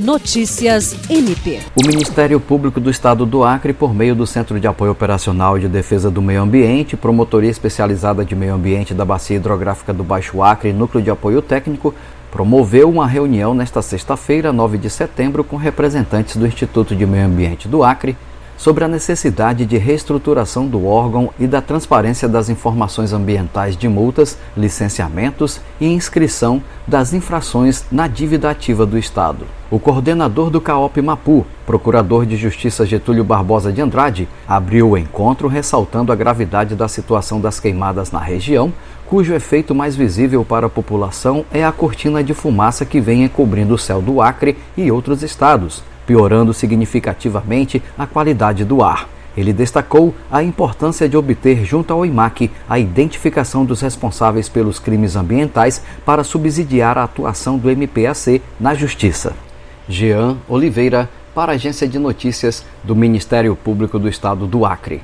Notícias MP. O Ministério Público do Estado do Acre, por meio do Centro de Apoio Operacional de Defesa do Meio Ambiente, Promotoria Especializada de Meio Ambiente da Bacia Hidrográfica do Baixo Acre e Núcleo de Apoio Técnico, promoveu uma reunião nesta sexta-feira, 9 de setembro, com representantes do Instituto de Meio Ambiente do Acre, sobre a necessidade de reestruturação do órgão e da transparência das informações ambientais de multas, licenciamentos e inscrição das infrações na dívida ativa do Estado. O coordenador do CAOP Mapu, procurador de Justiça Getúlio Barbosa de Andrade, abriu o encontro ressaltando a gravidade da situação das queimadas na região, cujo efeito mais visível para a população é a cortina de fumaça que vem encobrindo o céu do Acre e outros estados, piorando significativamente a qualidade do ar. Ele destacou a importância de obter junto ao IMAC a identificação dos responsáveis pelos crimes ambientais para subsidiar a atuação do MPAC na Justiça. Jean Oliveira, para a Agência de Notícias do Ministério Público do Estado do Acre.